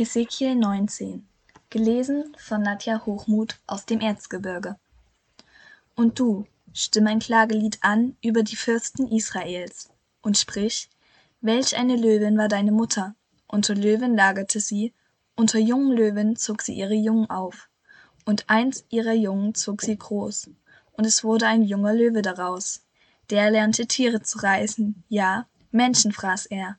Hesekiel 19 Gelesen von Nadja Hochmuth aus dem Erzgebirge. Und du, stimm ein Klagelied an über die Fürsten Israels und sprich, welch eine Löwin war deine Mutter, unter Löwen lagerte sie, unter jungen Löwen zog sie ihre Jungen auf, und eins ihrer Jungen zog sie groß, und es wurde ein junger Löwe daraus, der lernte Tiere zu reißen, ja, Menschen fraß er.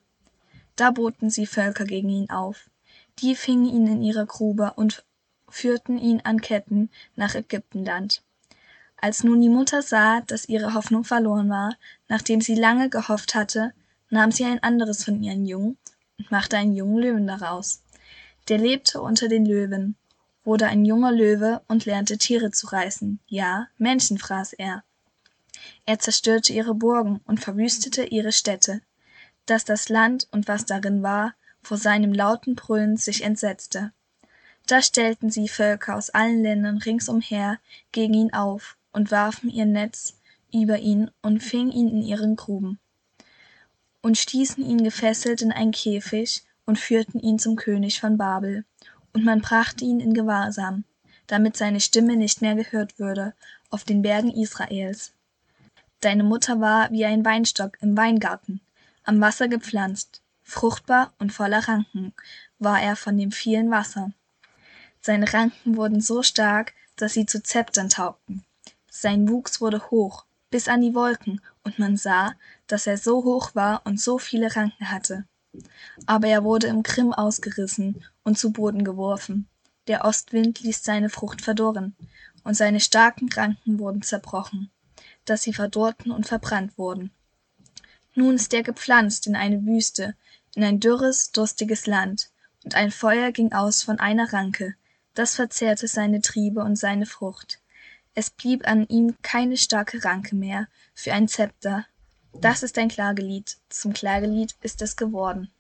Da boten sie Völker gegen ihn auf, die fingen ihn in ihrer Grube und führten ihn an Ketten nach Ägyptenland. Als nun die Mutter sah, dass ihre Hoffnung verloren war, nachdem sie lange gehofft hatte, nahm sie ein anderes von ihren Jungen und machte einen jungen Löwen daraus. Der lebte unter den Löwen, wurde ein junger Löwe und lernte Tiere zu reißen, ja, Menschen fraß er. Er zerstörte ihre Burgen und verwüstete ihre Städte, dass das Land und was darin war, vor seinem lauten Brüllen sich entsetzte. Da stellten sie Völker aus allen Ländern ringsumher gegen ihn auf und warfen ihr Netz über ihn und fingen ihn in ihren Gruben und stießen ihn gefesselt in einen Käfig und führten ihn zum König von Babel. Und man brachte ihn in Gewahrsam, damit seine Stimme nicht mehr gehört würde auf den Bergen Israels. Deine Mutter war wie ein Weinstock im Weingarten, am Wasser gepflanzt, fruchtbar und voller Ranken war er von dem vielen Wasser. Seine Ranken wurden so stark, dass sie zu Zeptern taugten. Sein Wuchs wurde hoch, bis an die Wolken, und man sah, dass er so hoch war und so viele Ranken hatte. Aber er wurde im Grimm ausgerissen und zu Boden geworfen. Der Ostwind ließ seine Frucht verdorren, und seine starken Ranken wurden zerbrochen, dass sie verdorrten und verbrannt wurden. Nun ist er gepflanzt in eine Wüste, in ein dürres, durstiges Land, und ein Feuer ging aus von einer Ranke, das verzehrte seine Triebe und seine Frucht. Es blieb an ihm keine starke Ranke mehr für ein Zepter. Das ist ein Klagelied, zum Klagelied ist es geworden.